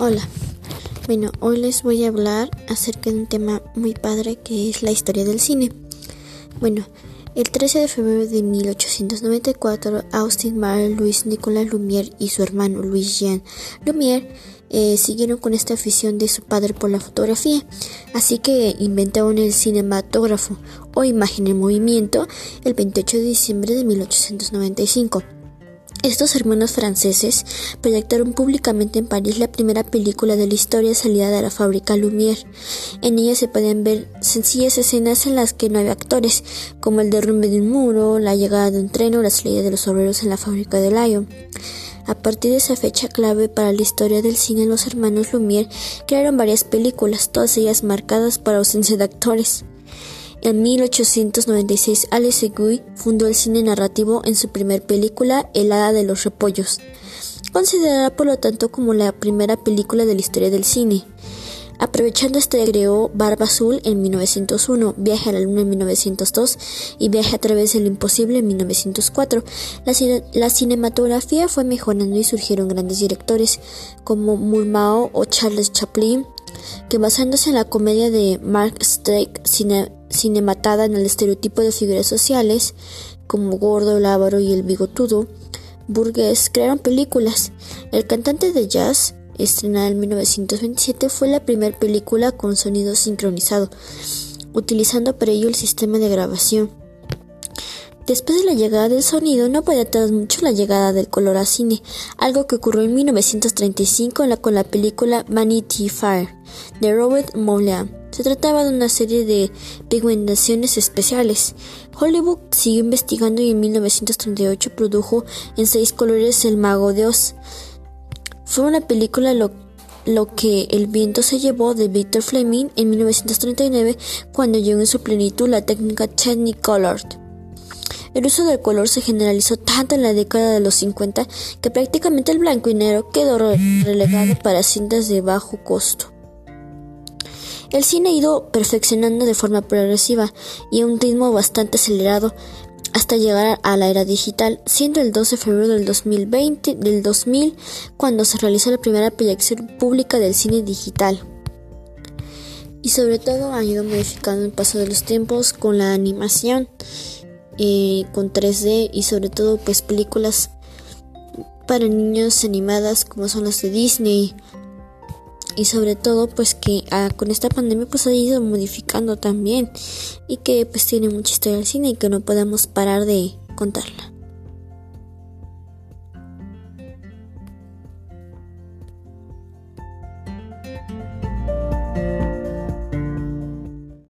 Hola, bueno, hoy les voy a hablar acerca de un tema muy padre que es la historia del cine. Bueno, el 13 de febrero de 1894, Austin Marl, Louis Nicolas Lumière y su hermano Louis Jean Lumière eh, siguieron con esta afición de su padre por la fotografía, así que inventaron el cinematógrafo o imagen en movimiento el 28 de diciembre de 1895. Estos hermanos franceses proyectaron públicamente en París la primera película de la historia salida de la fábrica Lumière. En ella se pueden ver sencillas escenas en las que no hay actores, como el derrumbe de un muro, la llegada de un tren o la salida de los obreros en la fábrica de Lyon. A partir de esa fecha clave para la historia del cine, los hermanos Lumière crearon varias películas, todas ellas marcadas por ausencia de actores. En 1896, Alice Guy fundó el cine narrativo en su primer película, El Hada de los Repollos, considerada por lo tanto como la primera película de la historia del cine. Aprovechando este creó Barba Azul en 1901, Viaje a la Luna en 1902 y Viaje a través del imposible en 1904. La, cinematografía fue mejorando y surgieron grandes directores como Murnau o Charles Chaplin, que basándose en la comedia de Mark Streck, cinematada en el estereotipo de figuras sociales, como Gordo, el Ávaro y el Bigotudo, burgués, crearon películas. El cantante de jazz, estrenada en 1927, fue la primera película con sonido sincronizado, utilizando para ello el sistema de grabación. Después de la llegada del sonido, no puede tardar mucho la llegada del color a cine, algo que ocurrió en 1935 con la película Vanity Fair de Robert Moulin. Se trataba de una serie de pigmentaciones especiales. Hollywood siguió investigando y en 1938 produjo en seis colores El Mago de Oz. Fue una película lo, que el viento se llevó de Victor Fleming en 1939 cuando llegó en su plenitud la técnica Technicolor. El uso del color se generalizó tanto en la década de los 50 que prácticamente el blanco y negro quedó relegado para cintas de bajo costo. El cine ha ido perfeccionando de forma progresiva y a un ritmo bastante acelerado hasta llegar a la era digital, siendo el 12 de febrero del 2020 del 2000 cuando se realizó la primera proyección pública del cine digital. Y sobre todo ha ido modificando el paso de los tiempos con la animación eh, con 3D y sobre todo pues películas para niños animadas como son las de Disney y sobre todo pues que ah, con esta pandemia pues ha ido modificando también y que pues tiene mucha historia del cine y que no podemos parar de contarla.